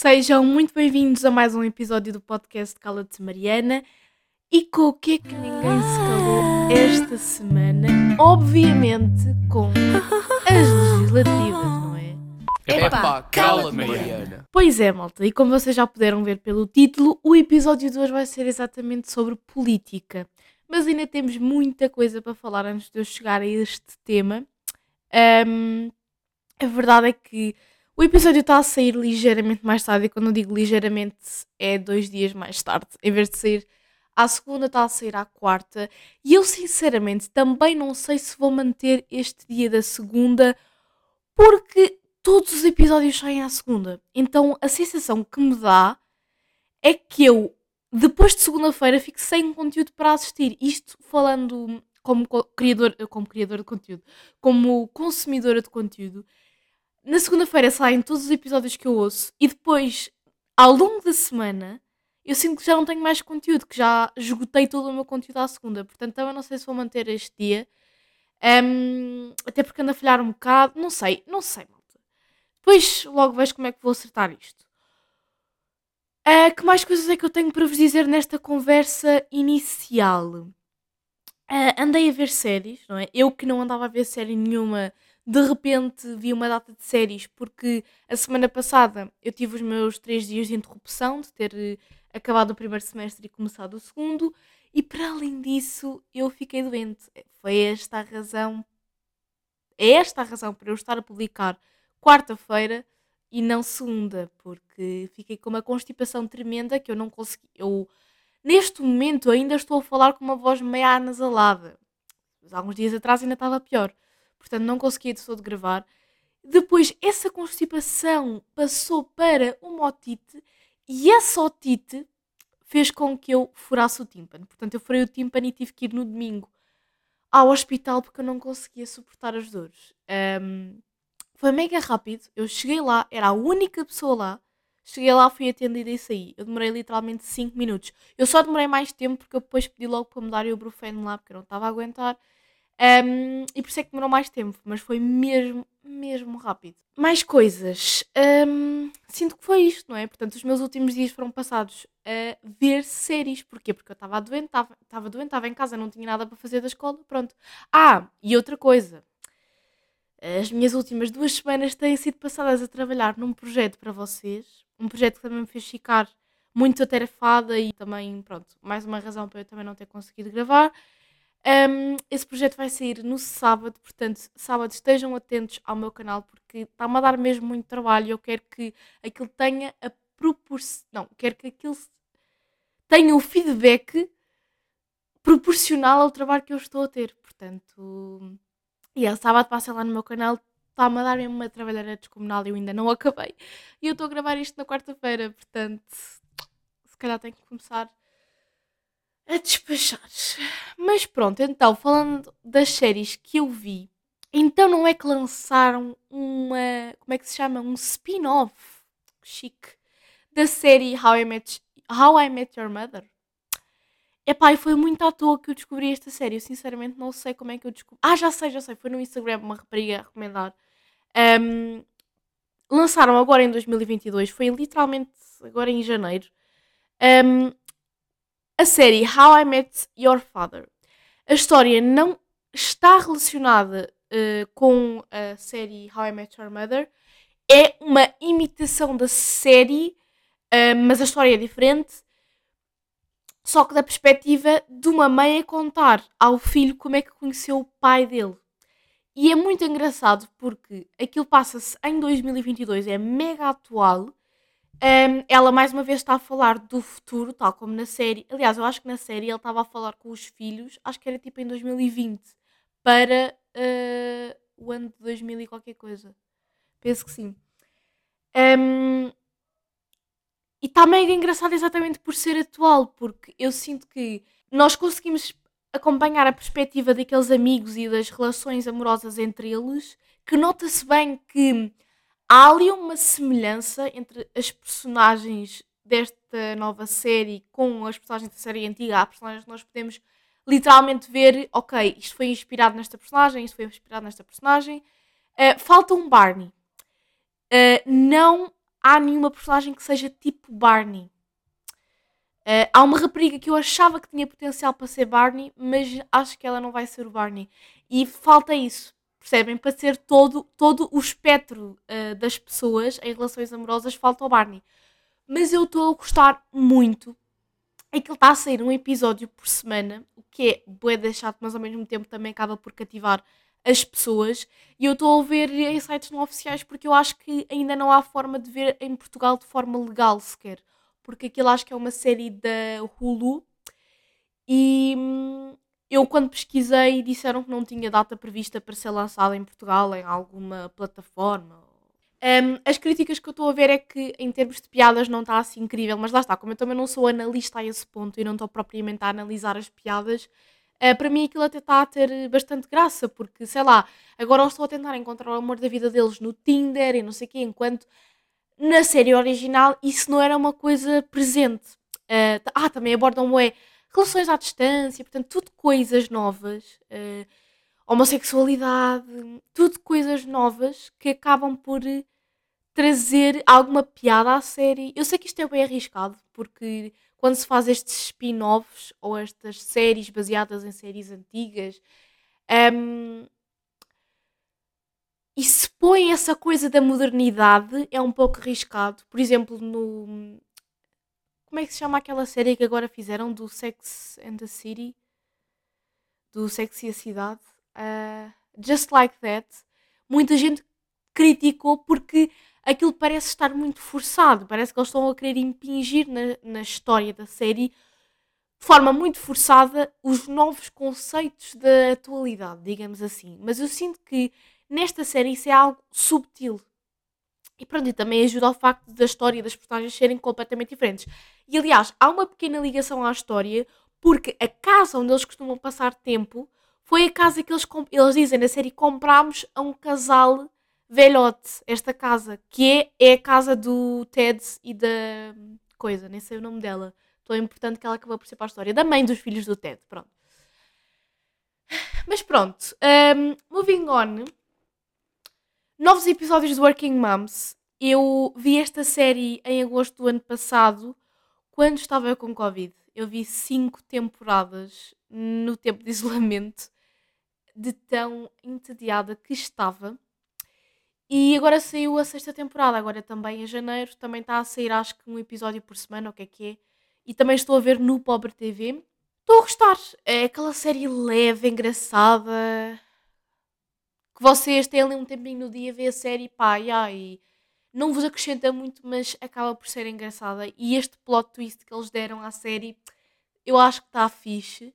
Sejam muito bem-vindos a mais um episódio do podcast Cala-te Mariana. E com o que é que ninguém se calou esta semana? Obviamente com as legislativas, não é? Epá, cala-te, Mariana. Pois é, malta, e como vocês já puderam ver pelo título, o episódio de hoje vai ser exatamente sobre política. Mas ainda temos muita coisa para falar antes de eu chegar a este tema. Ahm, a verdade é que o episódio está a sair ligeiramente mais tarde, e quando eu digo ligeiramente é dois dias mais tarde. Em vez de sair à segunda, está a sair à quarta. E eu, sinceramente, também não sei se vou manter este dia da segunda, porque todos os episódios saem à segunda. Então a sensação que me dá é que eu, depois de segunda-feira, fico sem conteúdo para assistir. Isto falando como co- criador, como criador de conteúdo, como consumidora de conteúdo. Na segunda-feira saem todos os episódios que eu ouço e depois, ao longo da semana, eu sinto que já não tenho mais conteúdo, que já esgotei todo o meu conteúdo à segunda. Portanto, também não sei se vou manter este dia. Ahm, até porque ando a falhar um bocado. Não sei, não sei, malta. Depois logo vejo como é que vou acertar isto. Ah, que mais coisas é que eu tenho para vos dizer nesta conversa inicial? Ah, andei a ver séries, não é? Eu que não andava a ver série nenhuma, de repente vi uma data de séries, porque a semana passada eu tive os meus três dias de interrupção, de ter eh, acabado o primeiro semestre e começado o segundo, e para além disso eu fiquei doente. Foi esta a razão, é esta a razão para eu estar a publicar quarta-feira e não segunda, porque fiquei com uma constipação tremenda que eu não consegui. Eu, neste momento, ainda estou a falar com uma voz meio anasalada. Mas alguns dias atrás ainda estava pior. Portanto, não conseguia de todo gravar. Depois, essa constipação passou para uma otite e essa otite fez com que eu furasse o tímpano. Portanto, eu furei o tímpano e tive que ir no domingo ao hospital porque eu não conseguia suportar as dores. Ahm, foi mega rápido. Eu cheguei lá, era a única pessoa lá. Cheguei lá, fui atendida e saí. Eu demorei literalmente 5 minutos. Eu só demorei mais tempo porque eu depois pedi logo para me dar o ibuprofeno lá porque eu não estava a aguentar. Um, e por isso é que demorou mais tempo, mas foi mesmo, mesmo rápido. Mais coisas. Um, sinto que foi isto, não é? Portanto, os meus últimos dias foram passados a ver séries. Porquê? Porque eu estava doente, estava doente, estava em casa, não tinha nada para fazer da escola, pronto. Ah, e outra coisa. As minhas últimas duas semanas têm sido passadas a trabalhar num projeto para vocês. Um projeto que também me fez ficar muito atarefada e também, pronto, mais uma razão para eu também não ter conseguido gravar. Um, esse projeto vai sair no sábado, portanto, sábado estejam atentos ao meu canal porque está-me a dar mesmo muito trabalho. Eu quero que aquilo tenha a proporção. Não, quero que aquilo tenha o feedback proporcional ao trabalho que eu estou a ter. Portanto, e a sábado passa lá no meu canal, está-me a dar mesmo uma trabalhada descomunal e eu ainda não acabei. E eu estou a gravar isto na quarta-feira, portanto, se calhar tenho que começar a despachar. Mas pronto, então, falando das séries que eu vi, então não é que lançaram uma. Como é que se chama? Um spin-off chique da série How I Met, How I Met Your Mother. Epá, e foi muito à toa que eu descobri esta série. Eu sinceramente não sei como é que eu descobri. Ah, já sei, já sei. Foi no Instagram uma rapariga a recomendar. Ahm, lançaram agora em 2022. Foi literalmente agora em janeiro. Ahm, a série How I Met Your Father. A história não está relacionada eh, com a série How I Met Your Mother. É uma imitação da série, eh, mas a história é diferente. Só que da perspectiva de uma mãe a contar ao filho como é que conheceu o pai dele. E é muito engraçado porque aquilo passa-se em 2022, é mega atual. Um, ela mais uma vez está a falar do futuro, tal como na série. Aliás, eu acho que na série ele estava a falar com os filhos, acho que era tipo em 2020, para uh, o ano de 2000 e qualquer coisa. Penso que sim. Um, e está mega engraçado exatamente por ser atual, porque eu sinto que nós conseguimos acompanhar a perspectiva daqueles amigos e das relações amorosas entre eles, que nota-se bem que há ali uma semelhança entre as personagens desta nova série com as personagens da série antiga. Há personagens que nós podemos literalmente ver, ok, isto foi inspirado nesta personagem, isto foi inspirado nesta personagem. Uh, falta um Barney. Uh, não há nenhuma personagem que seja tipo Barney. Uh, há uma rapariga que eu achava que tinha potencial para ser Barney, mas acho que ela não vai ser o Barney. E falta isso, percebem? Para ser todo, todo o espectro uh, das pessoas em relações amorosas, falta o Barney. Mas eu estou a gostar muito. É que ele está a sair um episódio por semana, o que é bué deixado, mas ao mesmo tempo também acaba por cativar as pessoas. E eu estou a ver em sites não oficiais porque eu acho que ainda não há forma de ver em Portugal de forma legal sequer. Porque aquilo acho que é uma série da Hulu. E hum, eu, quando pesquisei, disseram que não tinha data prevista para ser lançada em Portugal em alguma plataforma. Um, as críticas que eu estou a ver é que, em termos de piadas, não está assim incrível, mas lá está, como eu também não sou analista a esse ponto e não estou propriamente a analisar as piadas, uh, para mim aquilo até está a ter bastante graça, porque sei lá, agora eu estou a tentar encontrar o amor da vida deles no Tinder e não sei o quê, enquanto na série original isso não era uma coisa presente. Uh, ah, também abordam é relações à distância, portanto, tudo coisas novas. Uh, homossexualidade, tudo coisas novas que acabam por trazer alguma piada à série. Eu sei que isto é bem arriscado, porque quando se faz estes spin-offs ou estas séries baseadas em séries antigas, um, e se põe essa coisa da modernidade, é um pouco arriscado. Por exemplo, no. Como é que se chama aquela série que agora fizeram do Sex and the City? Do Sex e a Cidade? Uh, Just Like That. Muita gente criticou porque aquilo parece estar muito forçado. Parece que eles estão a querer impingir na, na história da série de forma muito forçada os novos conceitos da atualidade, digamos assim. Mas eu sinto que nesta série isso é algo subtil. E pronto, e também ajuda ao facto da história das personagens serem completamente diferentes. E aliás, há uma pequena ligação à história, porque a casa onde eles costumam passar tempo foi a casa que eles, eles dizem na série comprámos a um casal velhote, esta casa, que é, é a casa do Ted e da coisa, nem sei o nome dela. Tão importante que ela acabou por ser para a história. Da mãe dos filhos do Ted, pronto. Mas pronto, um, moving on. Novos episódios de Working Moms. Eu vi esta série em agosto do ano passado, quando estava com Covid. Eu vi cinco temporadas no tempo de isolamento de tão entediada que estava. E agora saiu a sexta temporada, agora também em janeiro. Também está a sair, acho que um episódio por semana, o que é que é. E também estou a ver no Pobre TV. Estou a gostar. É aquela série leve, engraçada. Que vocês têm ali um tempinho no dia, ver a série pá, e não vos acrescenta muito, mas acaba por ser engraçada. E este plot twist que eles deram à série, eu acho que está fixe.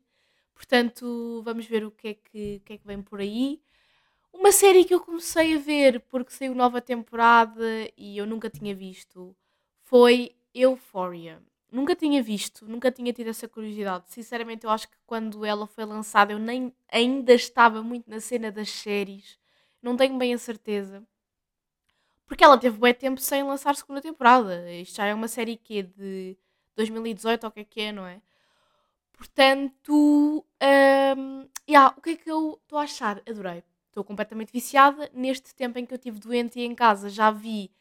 Portanto, vamos ver o que é que, que, é que vem por aí. Uma série que eu comecei a ver porque saiu nova temporada e eu nunca tinha visto foi Euphoria. Nunca tinha visto, nunca tinha tido essa curiosidade. Sinceramente, eu acho que quando ela foi lançada eu nem ainda estava muito na cena das séries. Não tenho bem a certeza. Porque ela teve bem tempo sem lançar segunda temporada. Isto já é uma série que de 2018 ou o que é que é, não é? Portanto, um, yeah, o que é que eu estou a achar? Adorei. Estou completamente viciada. Neste tempo em que eu estive doente e em casa já vi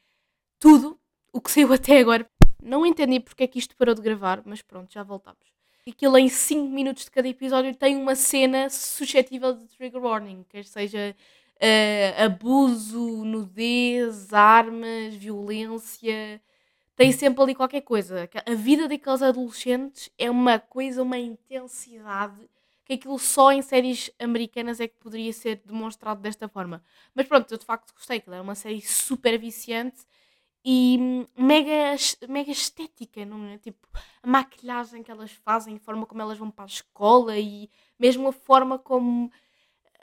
tudo o que saiu até agora. Não entendi porque é que isto parou de gravar, mas pronto, já voltamos. Aquilo em 5 minutos de cada episódio tem uma cena suscetível de trigger warning, quer seja uh, abuso, nudez, armas, violência tem sempre ali qualquer coisa. A vida daqueles adolescentes é uma coisa, uma intensidade que aquilo só em séries americanas é que poderia ser demonstrado desta forma. Mas pronto, eu de facto gostei, que é uma série super viciante e mega, mega estética, não é? Tipo, a maquilhagem que elas fazem, a forma como elas vão para a escola e mesmo a forma como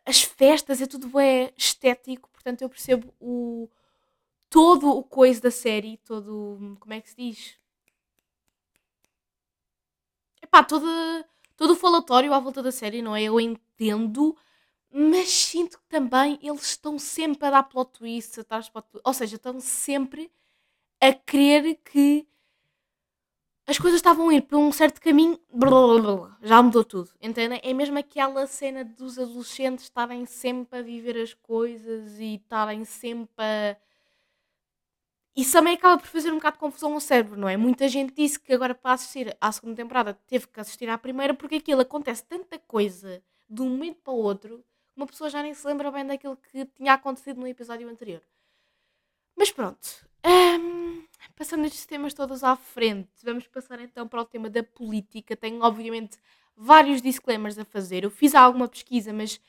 as festas, é tudo é estético, portanto eu percebo o, todo o coisa da série, todo. Como é que se diz? Epá, todo, todo o falatório à volta da série, não é? Eu entendo, mas sinto que também eles estão sempre a dar plot twist, atrás plot twist, ou seja, estão sempre a querer que as coisas estavam a ir por um certo caminho, blá, blá, blá, já mudou tudo, entendem? É mesmo aquela cena dos adolescentes estarem sempre a viver as coisas e estarem sempre a isso também acaba por fazer um bocado de confusão ao cérebro, não é? Muita gente disse que agora para assistir à segunda temporada teve que assistir à primeira porque aquilo acontece tanta coisa de um momento para o outro uma pessoa já nem se lembra bem daquilo que tinha acontecido no episódio anterior. Mas pronto, um, passando estes temas todos à frente, vamos passar então para o tema da política. Tenho, obviamente, vários disclaimers a fazer. Eu fiz alguma pesquisa, mas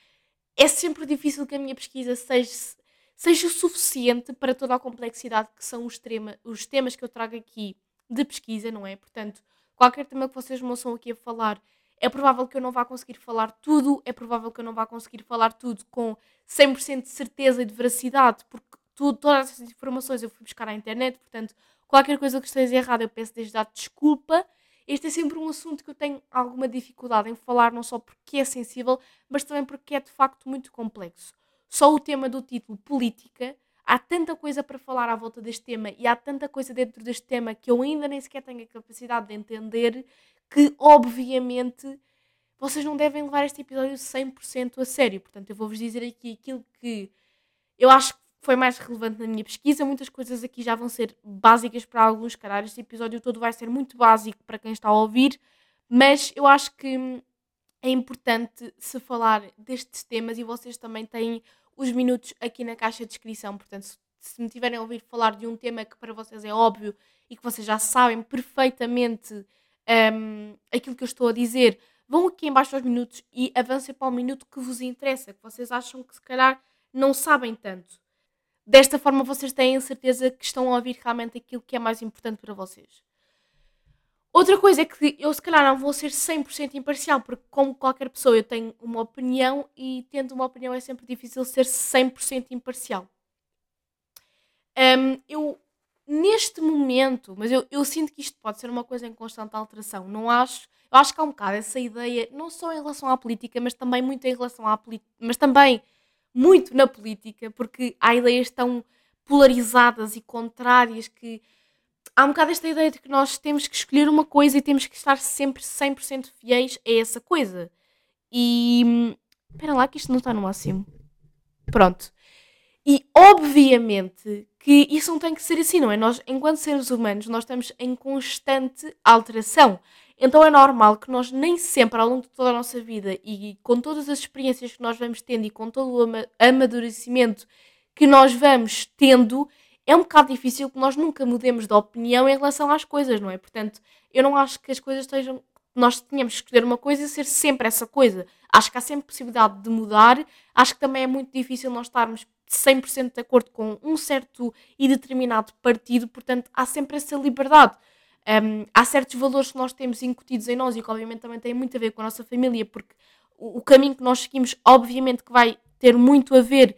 é sempre difícil que a minha pesquisa seja, seja suficiente para toda a complexidade que são os, os temas que eu trago aqui de pesquisa, não é? Portanto, qualquer tema que vocês me ouçam aqui a falar, é provável que eu não vá conseguir falar tudo, é provável que eu não vá conseguir falar tudo com 100% de certeza e de veracidade, porque tudo, todas essas informações eu fui buscar à internet, portanto, qualquer coisa que esteja errada eu peço desde já desculpa. Este é sempre um assunto que eu tenho alguma dificuldade em falar, não só porque é sensível, mas também porque é de facto muito complexo. Só o tema do título, política, há tanta coisa para falar à volta deste tema e há tanta coisa dentro deste tema que eu ainda nem sequer tenho a capacidade de entender que, obviamente, vocês não devem levar este episódio 100% a sério. Portanto, eu vou-vos dizer aqui aquilo que eu acho que foi mais relevante na minha pesquisa. Muitas coisas aqui já vão ser básicas para alguns, caralho. Este episódio todo vai ser muito básico para quem está a ouvir, mas eu acho que é importante se falar destes temas e vocês também têm os minutos aqui na caixa de descrição. Portanto, se me tiverem a ouvir falar de um tema que para vocês é óbvio e que vocês já sabem perfeitamente um, aquilo que eu estou a dizer, vão aqui embaixo aos minutos e avancem para o minuto que vos interessa, que vocês acham que se calhar não sabem tanto. Desta forma, vocês têm a certeza que estão a ouvir realmente aquilo que é mais importante para vocês. Outra coisa é que eu, se calhar, não vou ser 100% imparcial, porque, como qualquer pessoa, eu tenho uma opinião e, tendo uma opinião, é sempre difícil ser 100% imparcial. Um, eu, neste momento, mas eu, eu sinto que isto pode ser uma coisa em constante alteração, não acho. Eu acho que há um bocado essa ideia, não só em relação à política, mas também muito em relação à política, mas também muito na política, porque há ideias tão polarizadas e contrárias que há um bocado esta ideia de que nós temos que escolher uma coisa e temos que estar sempre 100% fiéis a essa coisa. E. Espera lá, que isto não está no máximo. Pronto. E obviamente que isso não tem que ser assim, não é? Nós, enquanto seres humanos, nós estamos em constante alteração. Então é normal que nós nem sempre, ao longo de toda a nossa vida e com todas as experiências que nós vamos tendo e com todo o amadurecimento que nós vamos tendo, é um bocado difícil que nós nunca mudemos de opinião em relação às coisas, não é? Portanto, eu não acho que as coisas estejam. Nós tínhamos que escolher uma coisa e ser sempre essa coisa. Acho que há sempre possibilidade de mudar. Acho que também é muito difícil nós estarmos 100% de acordo com um certo e determinado partido, portanto, há sempre essa liberdade. Um, há certos valores que nós temos incutidos em nós e que obviamente também têm muito a ver com a nossa família, porque o, o caminho que nós seguimos, obviamente que vai ter muito a ver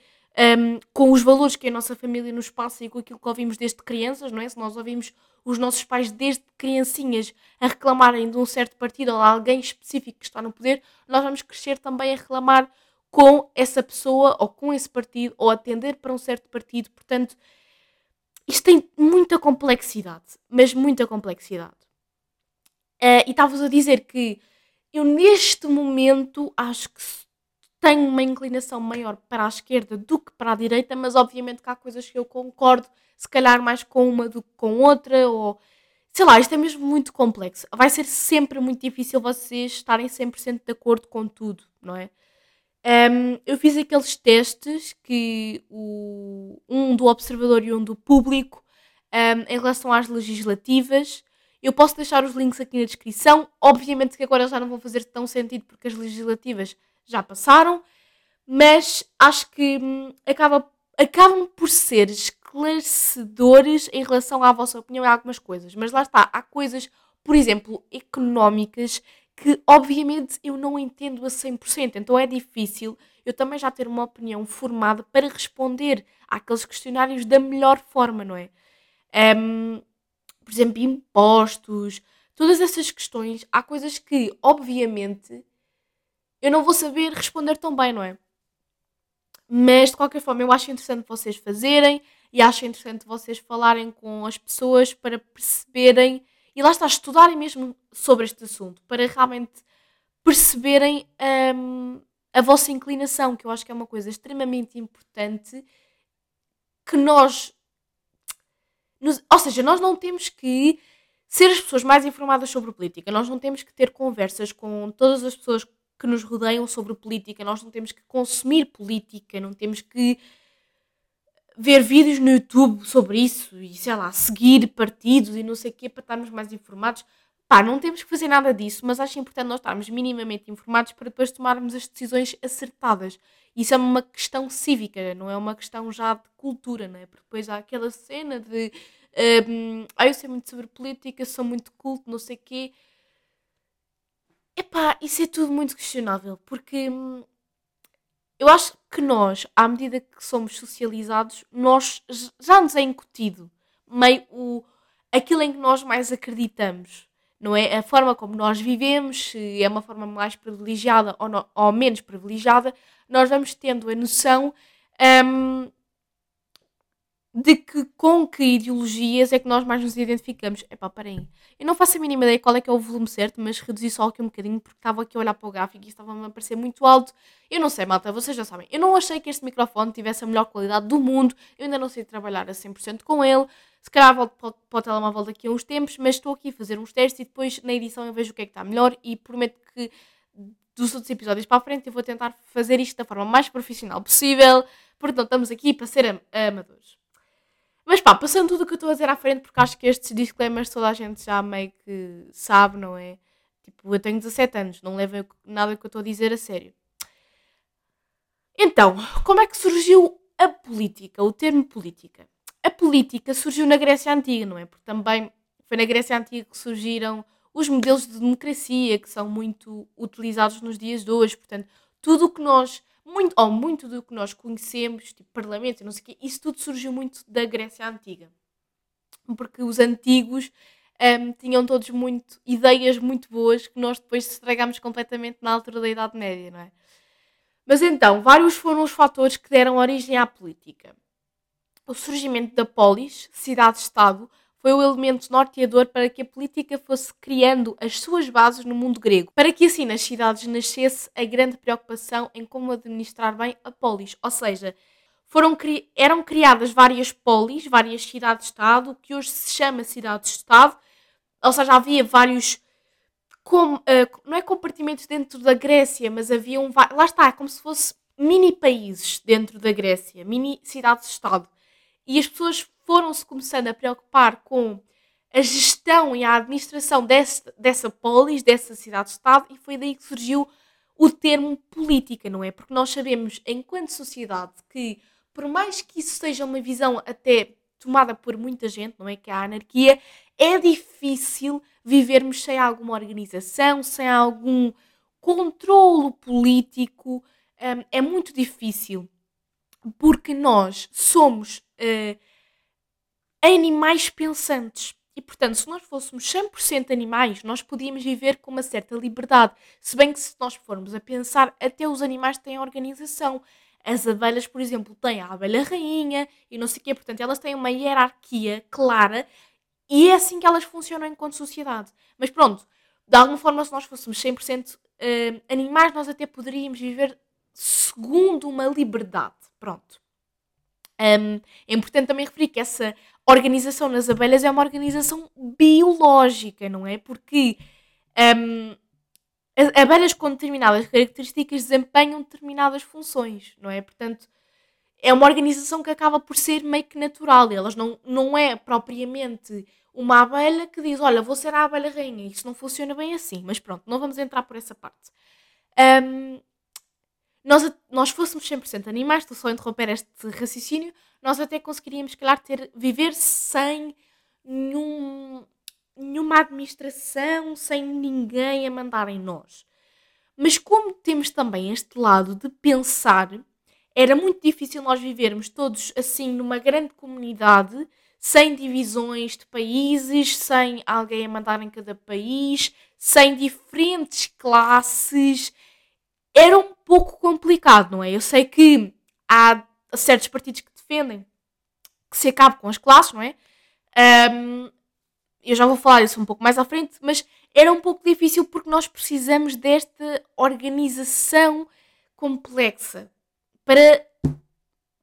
um, com os valores que a nossa família nos passa e com aquilo que ouvimos desde crianças, não é? Se nós ouvimos os nossos pais desde criancinhas a reclamarem de um certo partido ou de alguém específico que está no poder, nós vamos crescer também a reclamar com essa pessoa ou com esse partido ou atender para um certo partido. Portanto, isto tem muita complexidade, mas muita complexidade. Uh, e estava-vos a dizer que eu, neste momento, acho que tenho uma inclinação maior para a esquerda do que para a direita, mas obviamente que há coisas que eu concordo, se calhar mais com uma do que com outra, ou sei lá, isto é mesmo muito complexo. Vai ser sempre muito difícil vocês estarem 100% de acordo com tudo, não é? Um, eu fiz aqueles testes que o, um do observador e um do público um, em relação às legislativas. Eu posso deixar os links aqui na descrição. Obviamente que agora já não vão fazer tão sentido porque as legislativas já passaram, mas acho que hum, acaba, acabam por ser esclarecedores em relação à vossa opinião em algumas coisas. Mas lá está, há coisas, por exemplo, económicas que obviamente eu não entendo a 100%, então é difícil eu também já ter uma opinião formada para responder àqueles questionários da melhor forma, não é? Um, por exemplo, impostos, todas essas questões, há coisas que, obviamente, eu não vou saber responder tão bem, não é? Mas de qualquer forma, eu acho interessante vocês fazerem e acho interessante vocês falarem com as pessoas para perceberem e lá está, estudarem mesmo sobre este assunto, para realmente perceberem um, a vossa inclinação, que eu acho que é uma coisa extremamente importante que nós nos, ou seja, nós não temos que ser as pessoas mais informadas sobre política, nós não temos que ter conversas com todas as pessoas que nos rodeiam sobre política, nós não temos que consumir política, não temos que ver vídeos no YouTube sobre isso e sei lá, seguir partidos e não sei o quê para estarmos mais informados. Pá, não temos que fazer nada disso, mas acho importante nós estarmos minimamente informados para depois tomarmos as decisões acertadas. Isso é uma questão cívica, não é uma questão já de cultura, não é? Porque depois há aquela cena de um, ah, eu sei muito sobre política, sou muito culto, não sei o quê. Epá, isso é tudo muito questionável, porque hum, eu acho que nós, à medida que somos socializados, nós já nos é incutido meio o, aquilo em que nós mais acreditamos, não é? A forma como nós vivemos, se é uma forma mais privilegiada ou, ou menos privilegiada, nós vamos tendo a noção um, de que com que ideologias é que nós mais nos identificamos. Epá, parem. Eu não faço a mínima ideia qual é que é o volume certo, mas reduzi só aqui um bocadinho porque estava aqui a olhar para o gráfico e estava-me a parecer muito alto. Eu não sei, malta, vocês já sabem. Eu não achei que este microfone tivesse a melhor qualidade do mundo. Eu ainda não sei trabalhar a 100% com ele. Se calhar volto para, para o telemóvel daqui a uns tempos, mas estou aqui a fazer uns testes e depois na edição eu vejo o que é que está melhor e prometo que dos outros episódios para a frente eu vou tentar fazer isto da forma mais profissional possível. Portanto, estamos aqui para ser am amadores. Mas pá, passando tudo o que eu estou a dizer à frente, porque acho que estes disclaimers toda a gente já meio que sabe, não é? Tipo, eu tenho 17 anos, não levem nada que eu estou a dizer a sério. Então, como é que surgiu a política, o termo política? A política surgiu na Grécia Antiga, não é? Porque também foi na Grécia Antiga que surgiram os modelos de democracia que são muito utilizados nos dias de hoje. Portanto, tudo o que nós muito, ou muito do que nós conhecemos, tipo parlamento, não sei o quê, isso tudo surgiu muito da Grécia Antiga. Porque os antigos um, tinham todos muito ideias muito boas que nós depois estragámos completamente na altura da Idade Média, não é? Mas então, vários foram os fatores que deram origem à política. O surgimento da polis, cidade-estado, foi o elemento norteador para que a política fosse criando as suas bases no mundo grego, para que assim nas cidades nascesse a grande preocupação em como administrar bem a polis, ou seja, foram, eram criadas várias polis, várias cidades-estado, que hoje se chama cidades-estado, ou seja, havia vários, uh, não é compartimentos dentro da Grécia, mas havia lá está, como se fosse mini países dentro da Grécia, mini cidades-estado. E as pessoas foram-se começando a preocupar com a gestão e a administração desse, dessa polis, dessa cidade-estado, e foi daí que surgiu o termo política, não é? Porque nós sabemos, enquanto sociedade, que por mais que isso seja uma visão até tomada por muita gente, não é? Que a anarquia, é difícil vivermos sem alguma organização, sem algum controlo político. Um, é muito difícil porque nós somos. Uh, animais pensantes. E, portanto, se nós fôssemos 100% animais, nós podíamos viver com uma certa liberdade. Se bem que, se nós formos a pensar, até os animais têm organização. As abelhas, por exemplo, têm a abelha rainha e não sei o quê. Portanto, elas têm uma hierarquia clara e é assim que elas funcionam enquanto sociedade. Mas pronto, de alguma forma, se nós fôssemos 100% uh, eh, animais, nós até poderíamos viver segundo uma liberdade. Pronto. Um, é importante também referir que essa organização nas abelhas é uma organização biológica, não é? Porque um, abelhas com determinadas características desempenham determinadas funções, não é? Portanto, é uma organização que acaba por ser meio que natural. Elas não, não é propriamente uma abelha que diz: Olha, vou ser a abelha rainha. Isso não funciona bem assim. Mas pronto, não vamos entrar por essa parte. Um, nós, nós fôssemos 100% animais, estou só a interromper este raciocínio, nós até conseguiríamos, calhar, ter, viver sem nenhum, nenhuma administração, sem ninguém a mandar em nós. Mas como temos também este lado de pensar, era muito difícil nós vivermos todos assim numa grande comunidade, sem divisões de países, sem alguém a mandar em cada país, sem diferentes classes. Era um pouco complicado, não é? Eu sei que há certos partidos que defendem que se acabe com as classes, não é? Um, eu já vou falar isso um pouco mais à frente, mas era um pouco difícil porque nós precisamos desta organização complexa para,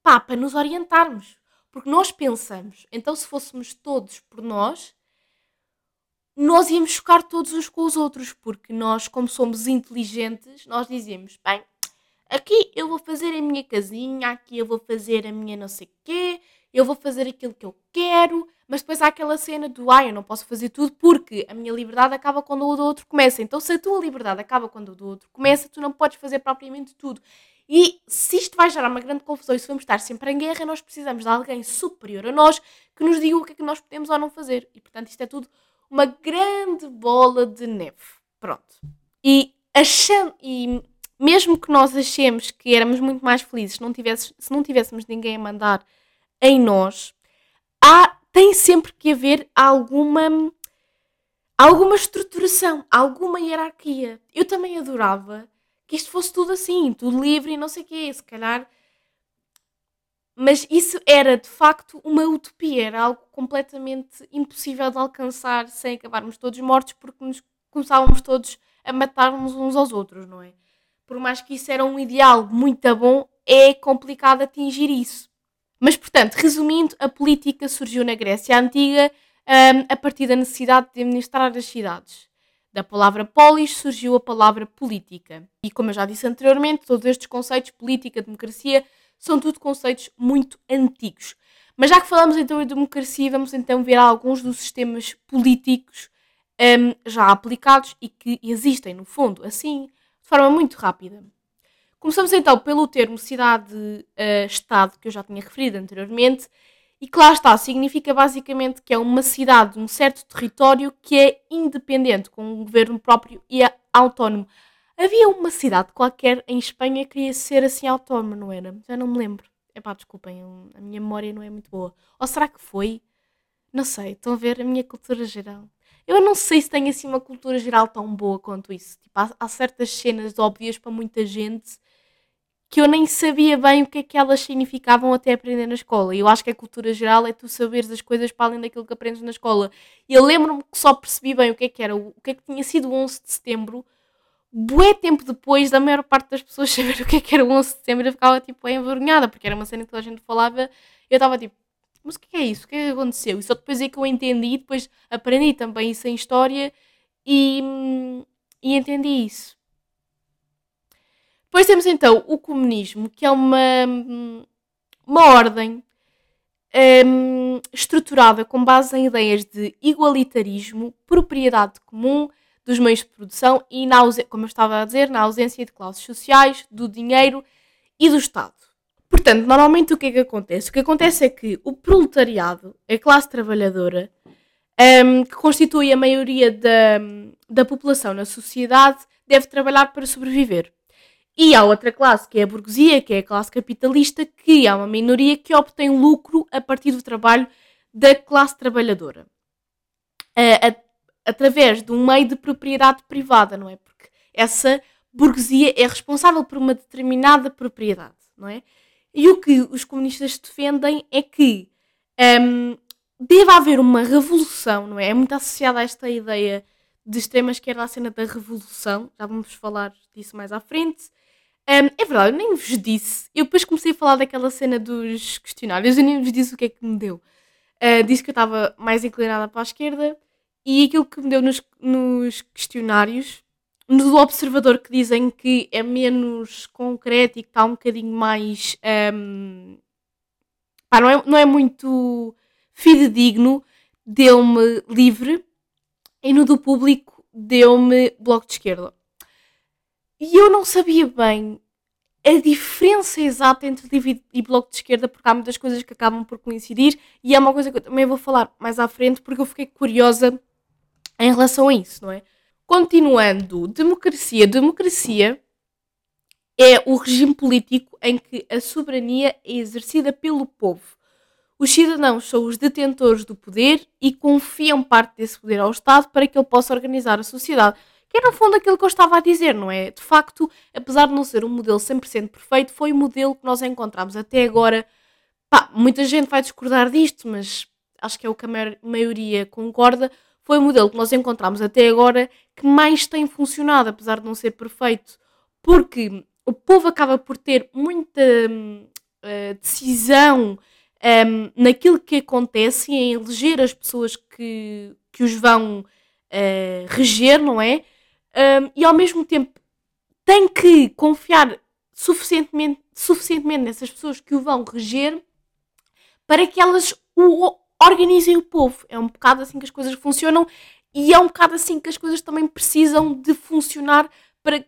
pá, para nos orientarmos. Porque nós pensamos, então se fôssemos todos por nós, nós íamos chocar todos uns com os outros, porque nós, como somos inteligentes, nós dizemos, bem, aqui eu vou fazer a minha casinha, aqui eu vou fazer a minha não sei quê, eu vou fazer aquilo que eu quero, mas depois há aquela cena do ai, eu não posso fazer tudo porque a minha liberdade acaba quando o do outro começa. Então, se a tua liberdade acaba quando o do outro começa, tu não podes fazer propriamente tudo. E se isto vai gerar uma grande confusão e se vamos estar sempre em guerra, nós precisamos de alguém superior a nós que nos diga o que é que nós podemos ou não fazer. E portanto, isto é tudo uma grande bola de neve. Pronto. E achando. E mesmo que nós achemos que éramos muito mais felizes se não, tivesse, se não tivéssemos ninguém a mandar em nós, há, tem sempre que haver alguma. Alguma estruturação, alguma hierarquia. Eu também adorava que isto fosse tudo assim, tudo livre e não sei o quê, se calhar. Mas isso era de facto uma utopia, era algo completamente impossível de alcançar sem acabarmos todos mortos, porque nos começávamos todos a matar-nos uns aos outros, não é? Por mais que isso era um ideal muito bom, é complicado atingir isso. Mas, portanto, resumindo, a política surgiu na Grécia Antiga um, a partir da necessidade de administrar as cidades. Da palavra polis surgiu a palavra política. E como eu já disse anteriormente, todos estes conceitos, política, democracia, são tudo conceitos muito antigos. Mas já que falamos então de democracia, vamos então ver alguns dos sistemas políticos um, já aplicados e que existem, no fundo, assim, de forma muito rápida. Começamos então pelo termo cidade-estado, uh, que eu já tinha referido anteriormente, e que lá está, significa basicamente que é uma cidade de um certo território que é independente, com um governo próprio e é autónomo. Havia uma cidade qualquer em Espanha que queria ser assim autónoma, não era? Já não me lembro. Epá, desculpem, a minha memória não é muito boa. Ou será que foi? Não sei, estão a ver a minha cultura geral. Eu não sei se tenho assim uma cultura geral tão boa quanto isso. Tipo, há, há certas cenas óbvias para muita gente que eu nem sabia bem o que é que elas significavam até aprender na escola. E eu acho que a cultura geral é tu saberes as coisas para além daquilo que aprendes na escola. E eu lembro-me que só percebi bem o que é que era, o que é que tinha sido o 11 de setembro, bué tempo depois da maior parte das pessoas saber o que é que era o 11 de setembro, eu ficava tipo envergonhada, porque era uma cena que toda a gente falava, eu estava tipo, mas o que é isso? O que é que aconteceu? E só depois é que eu entendi, depois aprendi também isso em história e, e entendi isso. Depois temos então o comunismo, que é uma, uma ordem um, estruturada com base em ideias de igualitarismo, propriedade comum dos meios de produção e, na como eu estava a dizer, na ausência de classes sociais, do dinheiro e do Estado. Portanto, normalmente o que é que acontece? O que acontece é que o proletariado, a classe trabalhadora, um, que constitui a maioria da, da população na sociedade, deve trabalhar para sobreviver. E há outra classe, que é a burguesia, que é a classe capitalista, que há uma minoria que obtém lucro a partir do trabalho da classe trabalhadora. Através de um meio de propriedade privada, não é? Porque essa burguesia é responsável por uma determinada propriedade, não é? E o que os comunistas defendem é que um, deve haver uma revolução, não é? É muito associada a esta ideia de extrema esquerda à cena da revolução, já vamos falar disso mais à frente. Um, é verdade, eu nem vos disse. Eu depois comecei a falar daquela cena dos questionários, eu nem vos disse o que é que me deu. Uh, disse que eu estava mais inclinada para a esquerda e aquilo que me deu nos, nos questionários, no observador que dizem que é menos concreto e que está um bocadinho mais. Um, pá, não, é, não é muito fidedigno, deu-me livre e no do público deu-me bloco de esquerda. E eu não sabia bem a diferença exata entre livro e bloco de esquerda, porque há muitas coisas que acabam por coincidir, e é uma coisa que eu também vou falar mais à frente, porque eu fiquei curiosa em relação a isso, não é? Continuando, democracia. Democracia é o regime político em que a soberania é exercida pelo povo. Os cidadãos são os detentores do poder e confiam parte desse poder ao Estado para que ele possa organizar a sociedade. Que é no fundo aquilo que eu estava a dizer, não é? De facto, apesar de não ser um modelo 100% perfeito, foi o modelo que nós encontramos até agora. Pá, muita gente vai discordar disto, mas acho que é o que a maioria concorda. Foi o modelo que nós encontramos até agora que mais tem funcionado, apesar de não ser perfeito. Porque o povo acaba por ter muita uh, decisão um, naquilo que acontece e em eleger as pessoas que, que os vão uh, reger, não é? Um, e ao mesmo tempo tem que confiar suficientemente, suficientemente nessas pessoas que o vão reger para que elas o organizem o povo. É um bocado assim que as coisas funcionam e é um bocado assim que as coisas também precisam de funcionar para que,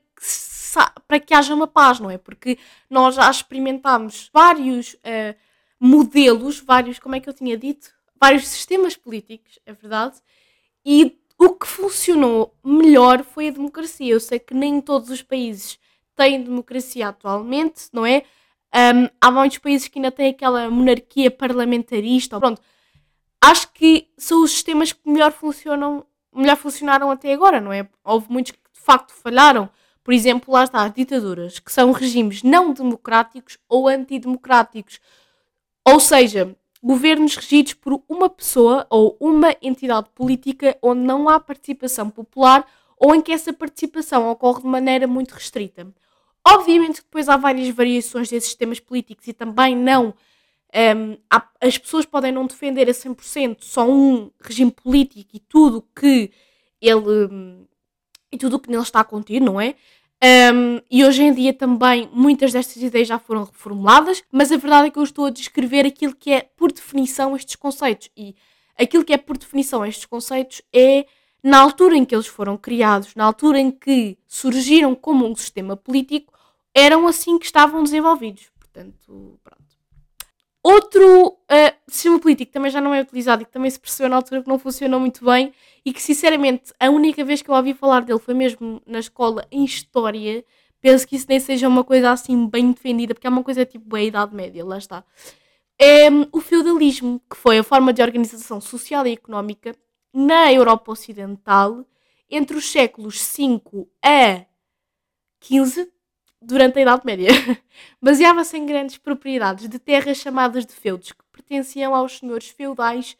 para que haja uma paz, não é? Porque nós já experimentámos vários uh, modelos, vários, como é que eu tinha dito? Vários sistemas políticos, é verdade, e o que funcionou melhor foi a democracia. Eu sei que nem todos os países têm democracia atualmente, não é? Um, há muitos países que ainda têm aquela monarquia parlamentarista. Pronto, acho que são os sistemas que melhor funcionam, melhor funcionaram até agora, não é? Houve muitos que de facto falharam. Por exemplo, lá está, as ditaduras, que são regimes não democráticos ou antidemocráticos. Ou seja, governos regidos por uma pessoa ou uma entidade política onde não há participação popular ou em que essa participação ocorre de maneira muito restrita. Obviamente que depois há várias variações desses sistemas políticos e também não. Um, há, as pessoas podem não defender a 100% só um regime político e tudo que ele e tudo o que nele está contido, não é? Um, e hoje em dia também muitas destas ideias já foram reformuladas, mas a verdade é que eu estou a descrever aquilo que é por definição estes conceitos. E aquilo que é por definição estes conceitos é na altura em que eles foram criados, na altura em que surgiram como um sistema político, eram assim que estavam desenvolvidos. Portanto, pronto. Outro uh, sistema político que também já não é utilizado e que também se percebeu na altura que não funcionou muito bem e que, sinceramente, a única vez que eu ouvi falar dele foi mesmo na escola em História. Penso que isso nem seja uma coisa assim bem defendida, porque é uma coisa tipo a Idade Média, lá está. É o feudalismo, que foi a forma de organização social e económica na Europa Ocidental entre os séculos 5 a 15 durante a Idade Média. Baseava-se em grandes propriedades de terras chamadas de feudos, que pertenciam aos senhores feudais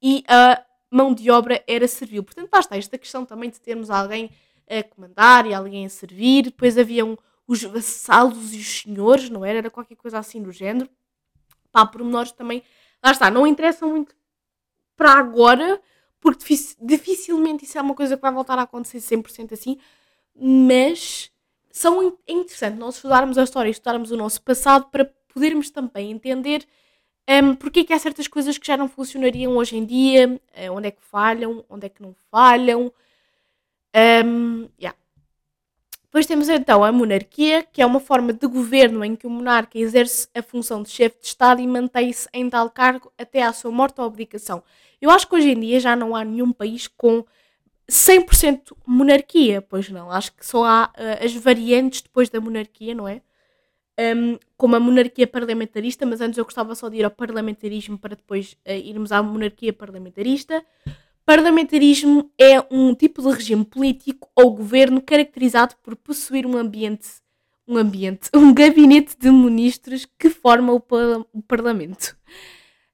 e a mão de obra era servil. Portanto, lá está esta questão também de termos alguém a comandar e alguém a servir. Depois haviam os vassalos e os senhores, não era? Era qualquer coisa assim do género. Pá, pormenores também. Lá está, não interessam muito para agora, porque dificilmente isso é uma coisa que vai voltar a acontecer 100% assim, mas são, é interessante nós estudarmos a história, estudarmos o nosso passado para podermos também entender um, porque é que há certas coisas que já não funcionariam hoje em dia, uh, onde é que falham, onde é que não falham. Um, yeah. Depois temos então a monarquia, que é uma forma de governo em que o monarca exerce a função de chefe de Estado e mantém-se em tal cargo até à sua morte ou abdicação. Eu acho que hoje em dia já não há nenhum país com 100% monarquia, pois não. Acho que só há uh, as variantes depois da monarquia, não é? Um, como a monarquia parlamentarista, mas antes eu gostava só de ir ao parlamentarismo para depois uh, irmos à monarquia parlamentarista. Parlamentarismo é um tipo de regime político ou governo caracterizado por possuir um ambiente, um ambiente, um gabinete de ministros que forma o, par o parlamento.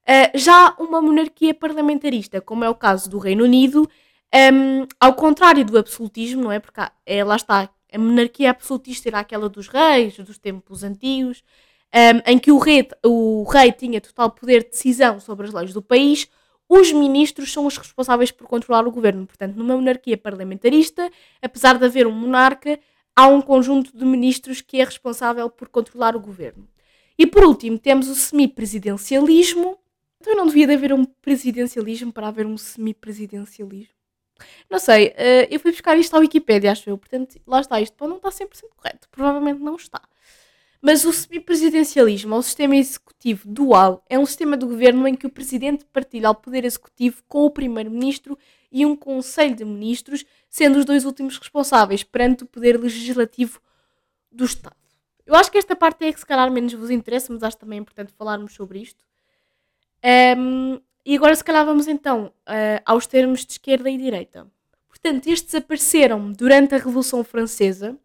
Uh, já uma monarquia parlamentarista, como é o caso do Reino Unido, um, ao contrário do absolutismo, não é? Porque há, é, lá está, a monarquia absolutista era aquela dos reis, dos tempos antigos, um, em que o rei, o rei tinha total poder de decisão sobre as leis do país, os ministros são os responsáveis por controlar o governo. Portanto, numa monarquia parlamentarista, apesar de haver um monarca, há um conjunto de ministros que é responsável por controlar o governo. E por último, temos o semipresidencialismo. Então não devia de haver um presidencialismo para haver um semipresidencialismo. Não sei, uh, eu fui buscar isto à Wikipédia, acho eu. Portanto, lá está, isto não estar 100% correto. Provavelmente não está. Mas o semipresidencialismo, ou sistema executivo dual, é um sistema de governo em que o presidente partilha o poder executivo com o primeiro-ministro e um conselho de ministros, sendo os dois últimos responsáveis perante o poder legislativo do Estado. Eu acho que esta parte é que se calhar menos vos interessa, mas acho também importante falarmos sobre isto. Um, e agora, se calhar, vamos então uh, aos termos de esquerda e direita. Portanto, estes apareceram durante a Revolução Francesa,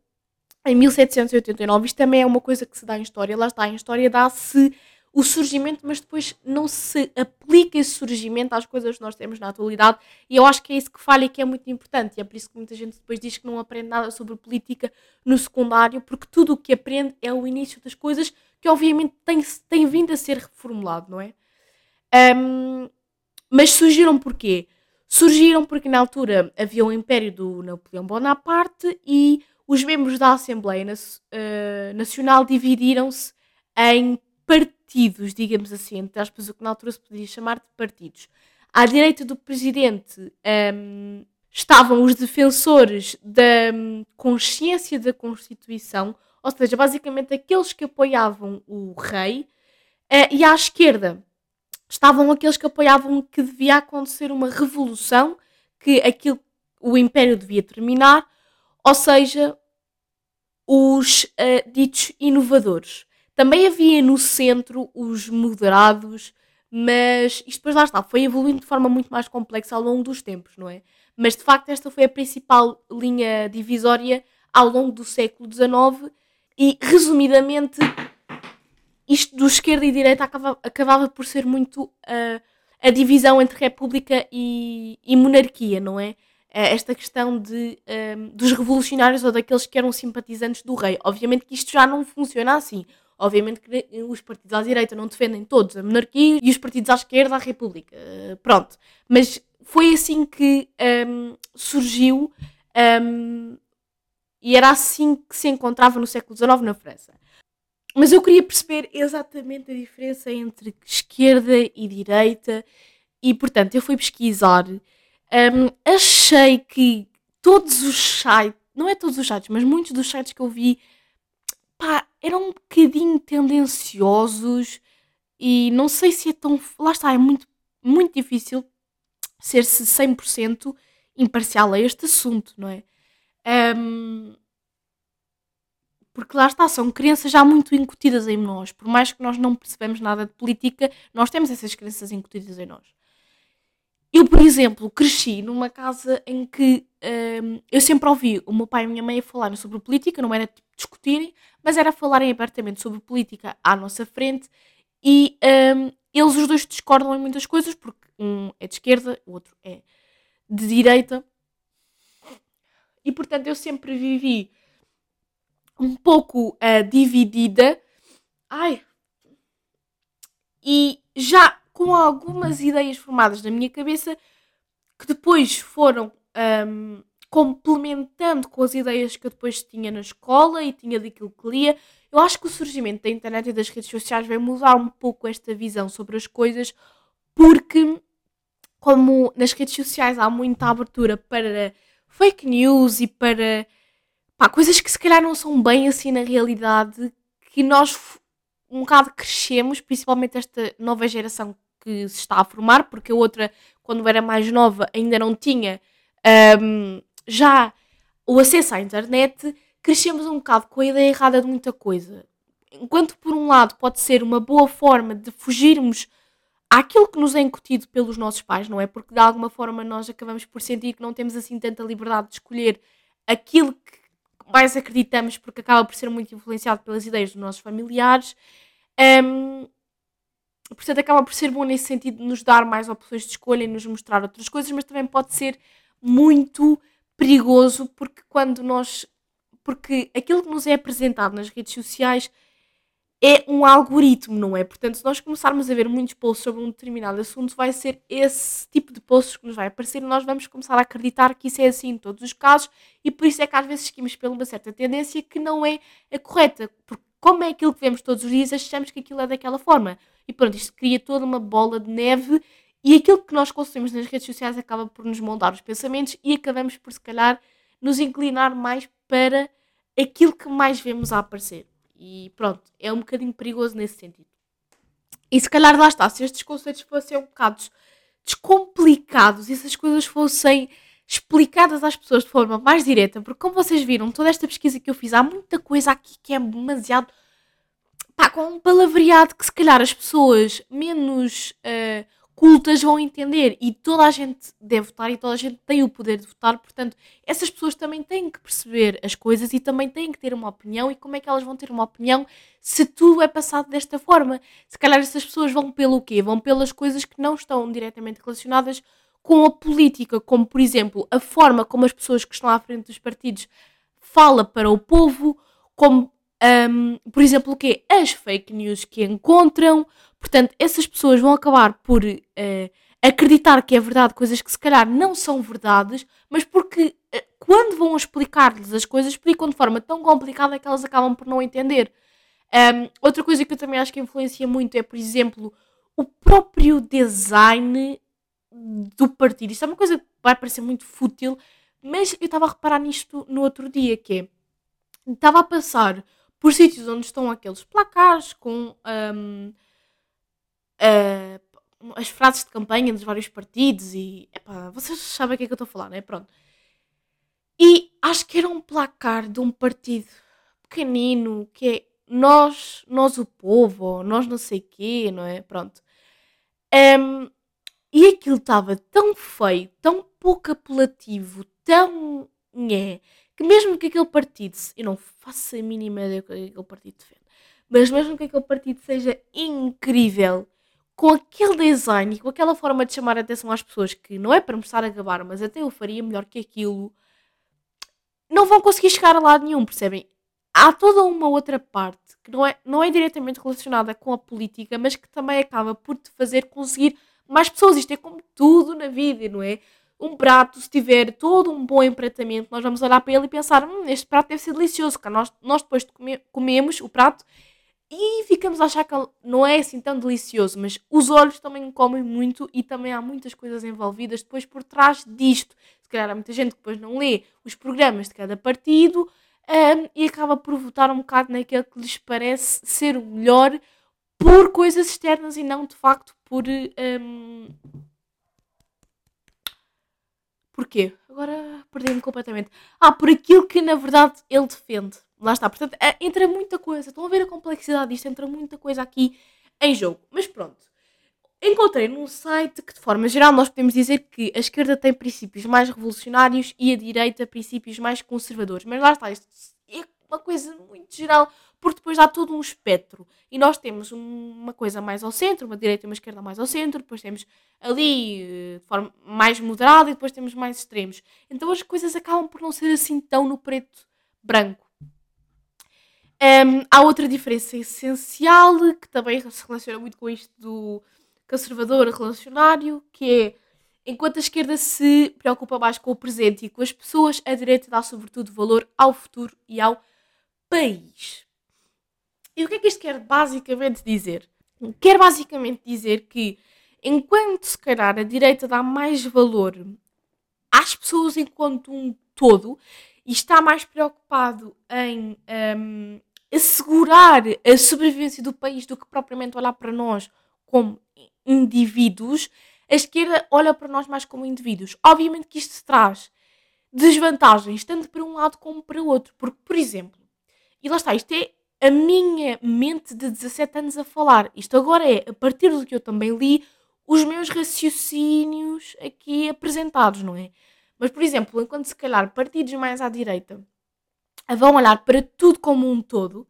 em 1789. Isto também é uma coisa que se dá em história. Lá está, em história dá-se o surgimento, mas depois não se aplica esse surgimento às coisas que nós temos na atualidade. E eu acho que é isso que falha e que é muito importante. E é por isso que muita gente depois diz que não aprende nada sobre política no secundário, porque tudo o que aprende é o início das coisas que, obviamente, tem, tem vindo a ser reformulado, não é? Um, mas surgiram porquê? Surgiram porque na altura havia o Império do Napoleão Bonaparte e os membros da Assembleia uh, Nacional dividiram-se em partidos, digamos assim, entre aspas, o que na altura se podia chamar de partidos. À direita do presidente um, estavam os defensores da um, consciência da Constituição, ou seja, basicamente aqueles que apoiavam o rei, uh, e à esquerda estavam aqueles que apoiavam que devia acontecer uma revolução, que aquilo, o império devia terminar, ou seja, os uh, ditos inovadores. Também havia no centro os moderados, mas isto depois lá está, foi evoluindo de forma muito mais complexa ao longo dos tempos, não é? Mas de facto esta foi a principal linha divisória ao longo do século XIX e resumidamente isto do esquerda e direita acabava, acabava por ser muito uh, a divisão entre república e, e monarquia, não é? Uh, esta questão de, um, dos revolucionários ou daqueles que eram simpatizantes do rei. Obviamente que isto já não funciona assim. Obviamente que os partidos à direita não defendem todos a monarquia e os partidos à esquerda a república. Uh, pronto. Mas foi assim que um, surgiu um, e era assim que se encontrava no século XIX na França. Mas eu queria perceber exatamente a diferença entre esquerda e direita, e portanto eu fui pesquisar. Um, achei que todos os sites, não é todos os sites, mas muitos dos sites que eu vi, pá, eram um bocadinho tendenciosos e não sei se é tão. Lá está, é muito, muito difícil ser-se 100% imparcial a este assunto, não é? Um, porque lá está, são crenças já muito incutidas em nós. Por mais que nós não percebamos nada de política, nós temos essas crenças incutidas em nós. Eu, por exemplo, cresci numa casa em que hum, eu sempre ouvi o meu pai e a minha mãe falarem sobre política, não era tipo discutirem, mas era falarem abertamente sobre política à nossa frente e hum, eles os dois discordam em muitas coisas, porque um é de esquerda, o outro é de direita. E portanto eu sempre vivi um pouco uh, dividida. Ai. E já com algumas ideias formadas na minha cabeça que depois foram um, complementando com as ideias que eu depois tinha na escola e tinha daquilo que lia. Eu acho que o surgimento da internet e das redes sociais vai mudar um pouco esta visão sobre as coisas, porque, como nas redes sociais há muita abertura para fake news e para pá, coisas que se calhar não são bem assim na realidade, que nós um bocado crescemos, principalmente esta nova geração que se está a formar, porque a outra, quando era mais nova, ainda não tinha um, já o acesso à internet, crescemos um bocado com a ideia errada de muita coisa. Enquanto, por um lado, pode ser uma boa forma de fugirmos àquilo que nos é incutido pelos nossos pais, não é? Porque de alguma forma nós acabamos por sentir que não temos assim tanta liberdade de escolher aquilo que mais acreditamos porque acaba por ser muito influenciado pelas ideias dos nossos familiares. Um, portanto, acaba por ser bom nesse sentido de nos dar mais opções de escolha e nos mostrar outras coisas, mas também pode ser muito perigoso porque quando nós. Porque aquilo que nos é apresentado nas redes sociais é um algoritmo, não é? Portanto, se nós começarmos a ver muitos posts sobre um determinado assunto, vai ser esse tipo de posts que nos vai aparecer e nós vamos começar a acreditar que isso é assim em todos os casos e por isso é que às vezes seguimos por uma certa tendência que não é a correta, porque como é aquilo que vemos todos os dias, achamos que aquilo é daquela forma. E pronto, isto cria toda uma bola de neve e aquilo que nós consumimos nas redes sociais acaba por nos moldar os pensamentos e acabamos por, se calhar, nos inclinar mais para aquilo que mais vemos a aparecer. E pronto, é um bocadinho perigoso nesse sentido. E se calhar lá está, se estes conceitos fossem um bocado descomplicados e se as coisas fossem explicadas às pessoas de forma mais direta, porque como vocês viram, toda esta pesquisa que eu fiz, há muita coisa aqui que é demasiado pá, com um palavreado que se calhar as pessoas menos uh, cultas vão entender e toda a gente deve votar e toda a gente tem o poder de votar, portanto, essas pessoas também têm que perceber as coisas e também têm que ter uma opinião e como é que elas vão ter uma opinião se tudo é passado desta forma? Se calhar essas pessoas vão pelo quê? Vão pelas coisas que não estão diretamente relacionadas com a política, como por exemplo, a forma como as pessoas que estão à frente dos partidos fala para o povo, como Um, por exemplo, o quê? As fake news que encontram. Portanto, essas pessoas vão acabar por uh, acreditar que é verdade coisas que se calhar não são verdades, mas porque uh, quando vão explicar-lhes as coisas, explicam de forma tão complicada que elas acabam por não entender. Um, outra coisa que eu também acho que influencia muito é, por exemplo, o próprio design do partido. Isto é uma coisa que vai parecer muito fútil, mas eu estava a reparar nisto no outro dia, que é, estava a passar por sítios onde estão aqueles placares com um, uh, as frases de campanha dos vários partidos e, epá, vocês sabem o que é que eu estou a falar, não é? Pronto. E acho que era um placar de um partido pequenino, que é nós, nós o povo, nós não sei quê, não é? Pronto. Um, e aquilo estava tão feio, tão pouco apelativo, tão. É, mesmo que aquele partido, eu não faço a mínima ideia do que aquele partido defende, mas mesmo que aquele partido seja incrível, com aquele design e com aquela forma de chamar a atenção às pessoas, que não é para me estar a gabar, mas até eu faria melhor que aquilo, não vão conseguir chegar a lado nenhum, percebem? Há toda uma outra parte que não é, não é diretamente relacionada com a política, mas que também acaba por te fazer conseguir mais pessoas. Isto é como tudo na vida, não é? Um prato, se tiver todo um bom empratamento, nós vamos olhar para ele e pensar: hum, este prato deve ser delicioso. Porque nós, nós depois de comer, comemos o prato e ficamos a achar que não é assim tão delicioso, mas os olhos também comem muito e também há muitas coisas envolvidas depois por trás disto. Se calhar há muita gente que depois não lê os programas de cada partido um, e acaba por votar um bocado naquele que lhes parece ser o melhor por coisas externas e não de facto por. Um... Porquê? Agora perdi-me completamente. Ah, por aquilo que na verdade ele defende. Lá está. Portanto, é, entra muita coisa. Estão a ver a complexidade disto? Entra muita coisa aqui em jogo. Mas pronto. Encontrei num site que, de forma geral, nós podemos dizer que a esquerda tem princípios mais revolucionários e a direita princípios mais conservadores. Mas lá está, é uma coisa muito geral, porque depois há todo um espectro. E nós temos uma coisa mais ao centro, uma direita e uma esquerda mais ao centro, depois temos ali eh, de forma mais moderada e depois temos mais extremos. Então as coisas acabam por não ser assim tão no preto branco. Um, há outra diferença essencial que também se relaciona muito com isto do conservador relacionário, que é enquanto a esquerda se preocupa mais com o presente e com as pessoas, a direita dá sobretudo valor ao futuro e ao país. E o que é que isto quer basicamente dizer? Quer basicamente dizer que enquanto se calhar a direita dá mais valor às pessoas enquanto um todo e está mais preocupado em um, assegurar a sobrevivência do país do que propriamente olhar para nós como indivíduos, a esquerda olha para nós mais como indivíduos. Obviamente que isto traz desvantagens, tanto para um lado como para o outro. Porque, por exemplo, e lá está, isto é a minha mente de 17 anos a falar. Isto agora é, a partir do que eu também li, os meus raciocínios aqui apresentados, não é? Mas, por exemplo, enquanto se calhar partidos mais à direita vão olhar para tudo como um todo,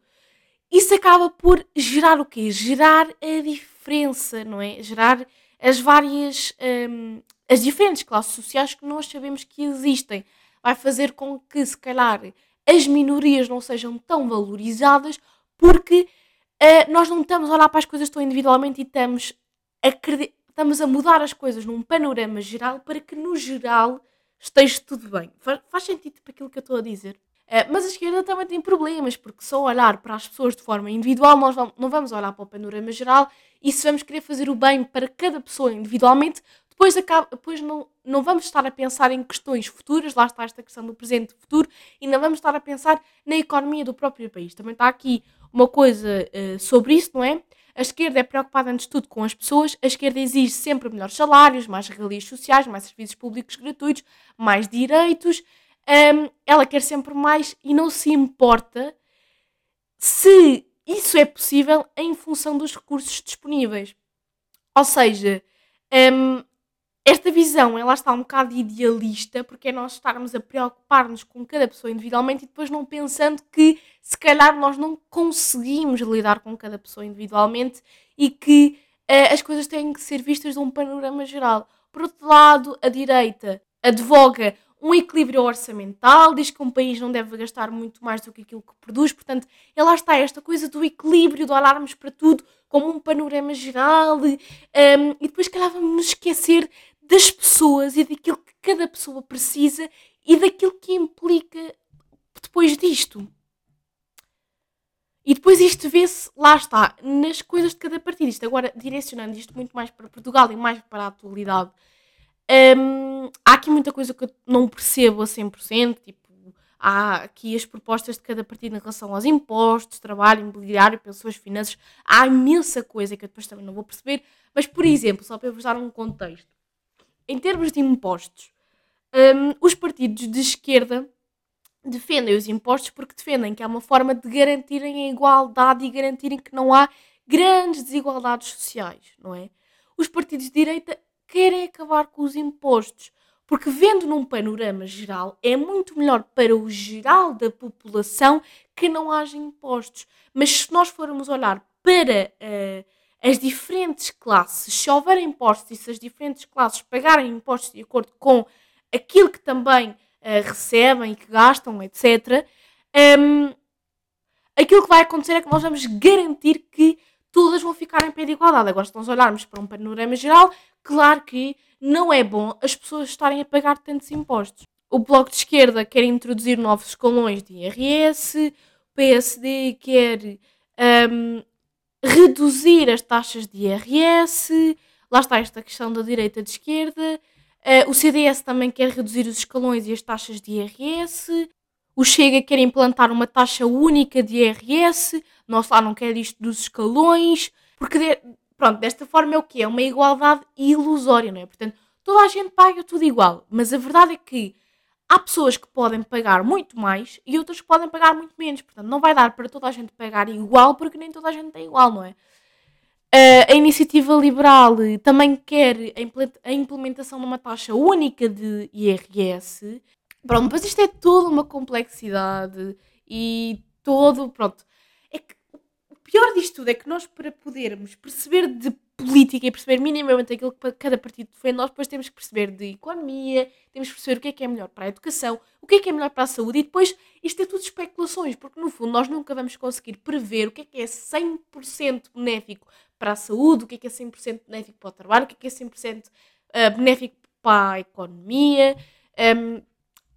isso acaba por gerar o quê? Gerar a diferença, não é? Gerar as várias, um, as diferentes classes sociais que nós sabemos que existem. Vai fazer com que, se calhar, as minorias não sejam tão valorizadas porque uh, nós não estamos a olhar para as coisas tão individualmente e estamos a, estamos a mudar as coisas num panorama geral para que, no geral, esteja tudo bem. Faz, faz sentido para aquilo que eu estou a dizer? Uh, mas a esquerda também tem problemas, porque só olhar para as pessoas de forma individual, nós não vamos olhar para o panorama geral e se vamos querer fazer o bem para cada pessoa individualmente, depois, acaba, depois não, não vamos estar a pensar em questões futuras, lá está esta questão do presente futuro, e não vamos estar a pensar na economia do próprio país. Também está aqui uma coisa uh, sobre isso, não é? A esquerda é preocupada antes de tudo com as pessoas, a esquerda exige sempre melhores salários, mais regalias sociais, mais serviços públicos gratuitos, mais direitos um, ela quer sempre mais e não se importa se isso é possível em função dos recursos disponíveis. Ou seja, um, esta visão ela está um bocado idealista porque é nós estarmos a preocupar-nos com cada pessoa individualmente e depois não pensando que se calhar nós não conseguimos lidar com cada pessoa individualmente e que uh, as coisas têm que ser vistas de um panorama geral. Por outro lado, a direita advoga um equilíbrio orçamental, diz que um país não deve gastar muito mais do que aquilo que produz, portanto, e lá está esta coisa do equilíbrio, de olharmos para tudo como um panorama geral, um, e depois, calhar, vamos esquecer das pessoas e daquilo que cada pessoa precisa e daquilo que implica depois disto. E depois isto vê-se, lá está, nas coisas de cada partido. Isto agora, direcionando isto muito mais para Portugal e mais para a atualidade, um, há aqui muita coisa que eu não percebo a 100%, tipo, há aqui as propostas de cada partido em relação aos impostos, trabalho, imobiliário, pessoas, finanças, há imensa coisa que eu depois também não vou perceber, mas, por exemplo, só para vos dar um contexto, em termos de impostos, um, os partidos de esquerda defendem os impostos porque defendem que é uma forma de garantirem a igualdade e garantirem que não há grandes desigualdades sociais, não é? Os partidos de direita querem acabar com os impostos, porque vendo num panorama geral, é muito melhor para o geral da população que não haja impostos. Mas se nós formos olhar para uh, as diferentes classes, se houver impostos e se as diferentes classes pagarem impostos de acordo com aquilo que também uh, recebem e que gastam, etc., um, aquilo que vai acontecer é que nós vamos garantir que todas vão ficar em pé de igualdade. Agora, se nós olharmos para um panorama geral, claro que não é bom as pessoas estarem a pagar tantos impostos. O Bloco de Esquerda quer introduzir novos escalões de IRS, o PSD quer um, reduzir as taxas de IRS, lá está esta questão da direita de esquerda, uh, o CDS também quer reduzir os escalões e as taxas de IRS, o Chega quer implantar uma taxa única de IRS, nós lá não quer isto dos escalões, porque de, pronto, desta forma é o que é uma igualdade ilusória, não é? Portanto, toda a gente paga tudo igual, mas a verdade é que há pessoas que podem pagar muito mais e outras que podem pagar muito menos. Portanto, não vai dar para toda a gente pagar igual, porque nem toda a gente tem igual, não é? Uh, a iniciativa liberal também quer a implementação de uma taxa única de IRS. Pronto, mas isto é toda uma complexidade e todo. Pronto. É que o pior disto tudo é que nós, para podermos perceber de política e perceber minimamente aquilo que cada partido defende, nós depois temos que perceber de economia, temos que perceber o que é que é melhor para a educação, o que é que é melhor para a saúde e depois isto é tudo especulações, porque no fundo nós nunca vamos conseguir prever o que é que é 100% benéfico para a saúde, o que é que é 100% benéfico para o trabalho, o que é que é 100% eh, benéfico para a economia. Um,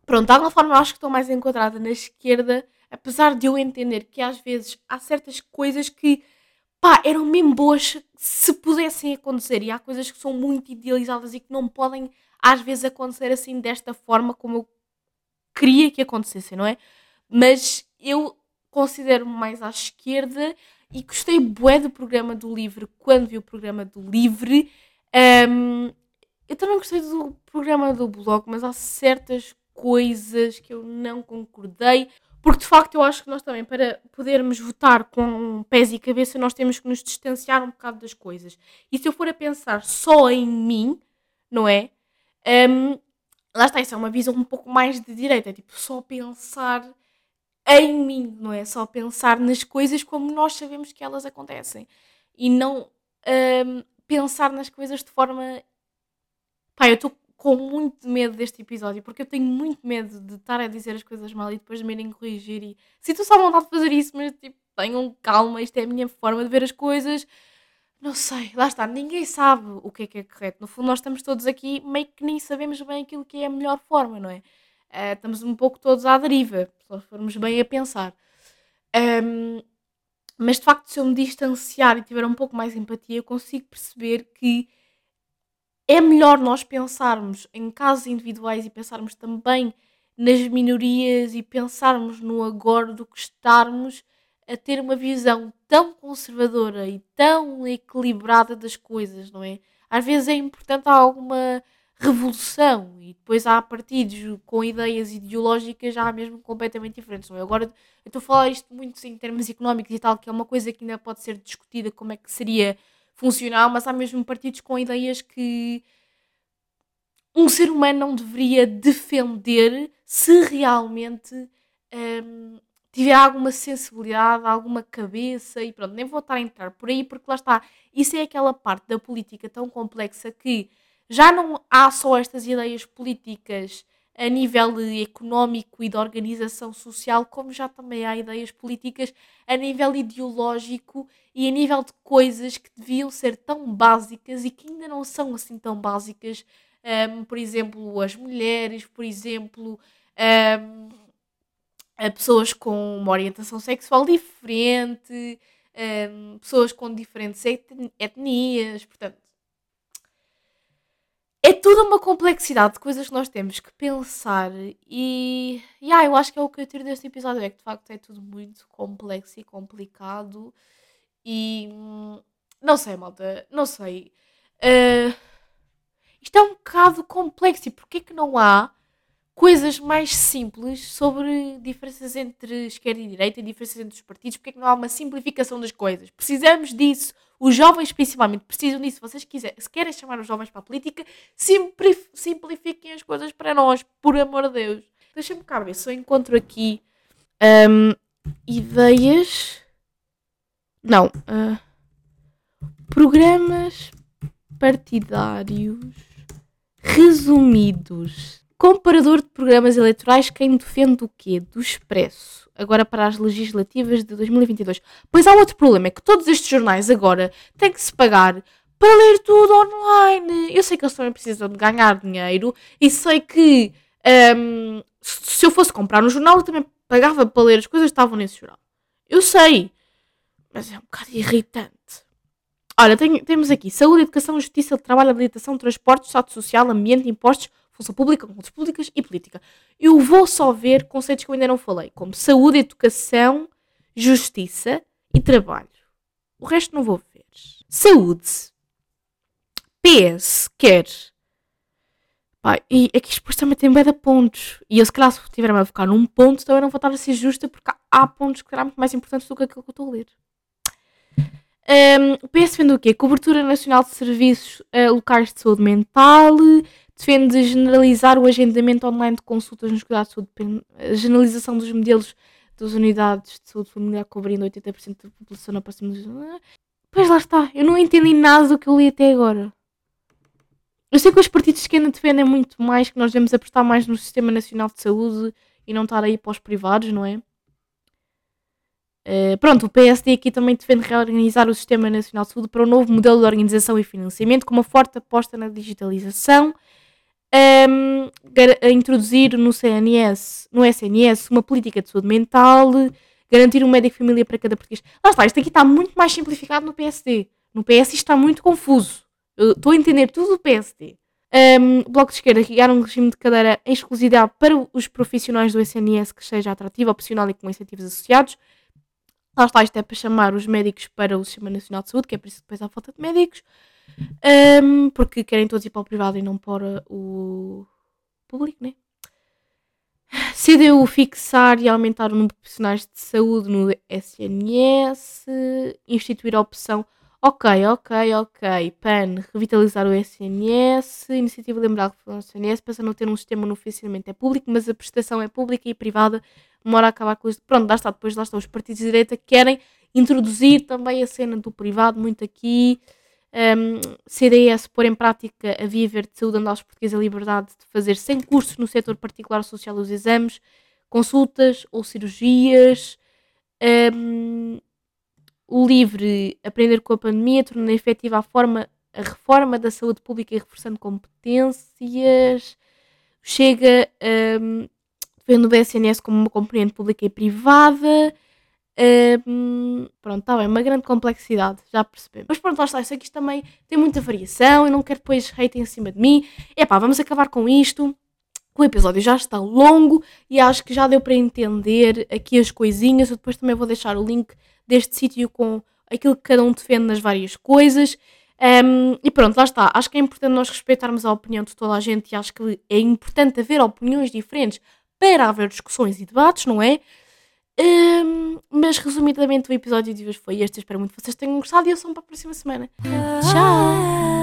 pronto, de alguma forma eu acho que estou mais enquadrada na esquerda, apesar de eu entender que às vezes há certas coisas que pá, eram mesmo boas se pudessem acontecer. E há coisas que são muito idealizadas e que não podem, às vezes, acontecer assim desta forma como eu queria que acontecessem, não é? Mas eu considero-me mais à esquerda e gostei bué do programa do Livre quando vi o programa do Livre. Um, eu também gostei do programa do blog, mas há certas coisas que eu não concordei. Porque de facto eu acho que nós também, para podermos votar com pés e cabeça, nós temos que nos distanciar um bocado das coisas. E se eu for a pensar só em mim, não é? Um, lá está, isso é uma visão um pouco mais de direita, é tipo só pensar em mim, não é? Só pensar nas coisas como nós sabemos que elas acontecem. E não um, pensar nas coisas de forma. Pá, eu estou com muito medo deste episódio, porque eu tenho muito medo de estar a dizer as coisas mal e depois de me irem corrigir. E sinto só vontade de fazer isso, mas tipo, tenham calma, isto é a minha forma de ver as coisas. Não sei, lá está, ninguém sabe o que é que é correto. No fundo, nós estamos todos aqui meio que nem sabemos bem aquilo que é a melhor forma, não é? Uh, estamos um pouco todos à deriva, se nós formos bem a pensar. Um, mas de facto, se eu me distanciar e tiver um pouco mais empatia, eu consigo perceber que é melhor nós pensarmos em casos individuais e pensarmos também nas minorias e pensarmos no agora do que estarmos a ter uma visão tão conservadora e tão equilibrada das coisas, não é? Às vezes é importante alguma revolução e depois há partidos com ideias ideológicas já mesmo completamente diferentes, não é? Agora eu estou a falar isto muito em termos económicos e tal, que é uma coisa que ainda pode ser discutida como é que seria funcional, mas há mesmo partidos com ideias que um ser humano não deveria defender se realmente um, tiver alguma sensibilidade, alguma cabeça e pronto, nem vou estar a entrar por aí porque lá está, isso é aquela parte da política tão complexa que já não há só estas ideias políticas a nível económico e de organização social, como já também há ideias políticas a nível ideológico e a nível de coisas que deviam ser tão básicas e que ainda não são assim tão básicas. Um, por exemplo, as mulheres, por exemplo, um, pessoas com uma orientação sexual diferente, um, pessoas com diferentes etnias, portanto, é toda uma complexidade de coisas que nós temos que pensar e, e ah, eu acho que é o que eu tiro deste episódio, é que de facto é tudo muito complexo e complicado e não sei, malta, não sei. Uh, isto é um bocado complexo e porquê que não há coisas mais simples sobre diferenças entre esquerda e direita e diferenças entre os partidos, porque que não há uma simplificação das coisas? Precisamos disso. Os jovens, principalmente, precisam disso. Vocês quiserem, se querem chamar os jovens para a política, simplifiquem as coisas para nós, por amor de Deus. Deixa-me cá ver se eu encontro aqui um, ideias. Não. Uh, programas partidários resumidos Comparador de programas eleitorais, quem defende o quê? Do Expresso. Agora para as legislativas de 2022. Pois há outro problema, é que todos estes jornais agora têm que se pagar para ler tudo online. Eu sei que eles também precisam de ganhar dinheiro e sei que um, se eu fosse comprar um jornal eu também pagava para ler as coisas que estavam nesse jornal. Eu sei, mas é um bocado irritante. Olha, tem, temos aqui saúde, educação, justiça, trabalho, habilitação, transporte, estado social, ambiente, impostos, função pública, contas públicas e política. Eu vou só ver conceitos que eu ainda não falei, como saúde, educação, justiça e trabalho. O resto não vou ver. Saúde. PS quer. Pá, e aqui depois também tem de pontos. E eu, se calhar, se tiver-me a focar num ponto, também não vou estar a ser justa, porque há pontos que serão muito mais importantes do que aquilo que eu estou a ler. Um, o PS defende o quê? Cobertura nacional de serviços uh, locais de saúde mental, defende generalizar o agendamento online de consultas nos cuidados de saúde, a generalização dos modelos das unidades de saúde familiar cobrindo 80% da população na próxima legislatura. Pois lá está, eu não entendi nada do que eu li até agora. Eu sei que os partidos de esquerda defendem muito mais que nós devemos apostar mais no Sistema Nacional de Saúde e não estar aí para os privados, não é? Uh, pronto, o PSD aqui também defende reorganizar o Sistema Nacional de Saúde para um novo modelo de organização e financiamento, com uma forte aposta na digitalização um, a introduzir no CNS, no SNS, uma política de saúde mental, garantir um médico de família para cada português. Lá está, isto aqui está muito mais simplificado no PSD. No PS está muito confuso. estou a entender tudo do PSD. Um, Bloco de Esquerda criar um regime de cadeira em exclusividade para os profissionais do SNS que seja atrativo, opcional e com incentivos associados. Lá está, isto é para chamar os médicos para o Sistema Nacional de Saúde, que é por isso que depois há falta de médicos. Um, porque querem todos ir para o privado e não para o público, né? CDU fixar e aumentar o número de profissionais de saúde no SNS, instituir a opção ok, ok, ok, PAN, revitalizar o SNS, iniciativa lembrar o SNS, passando a ter um sistema no financiamento é público, mas a prestação é pública e privada, demora a acabar com isso. Pronto, lá está, depois lá estão os partidos de direita que querem introduzir também a cena do privado muito aqui, um, CDS pôr em prática a Via Verde de Saúde, andar aos portugueses a liberdade de fazer sem cursos no setor particular social os exames, consultas ou cirurgias. Um, o livre aprender com a pandemia, tornando efetiva a, forma, a reforma da saúde pública e reforçando competências. Chega um, vendo o SNS como uma componente pública e privada. Pronto, está bem, uma grande complexidade, já percebemos. Mas pronto, lá está, eu sei que isto também tem muita variação e não quero depois hate em cima de mim. É pá, vamos acabar com isto. O episódio já está longo e acho que já deu para entender aqui as coisinhas. Eu depois também vou deixar o link deste sítio com aquilo que cada um defende nas várias coisas. Um, e pronto, lá está. Acho que é importante nós respeitarmos a opinião de toda a gente e acho que é importante haver opiniões diferentes para haver discussões e debates, não é? Um, mas resumidamente o episódio de hoje foi este. espero muito que vocês tenham gostado e eu sou para a próxima semana. Tchau!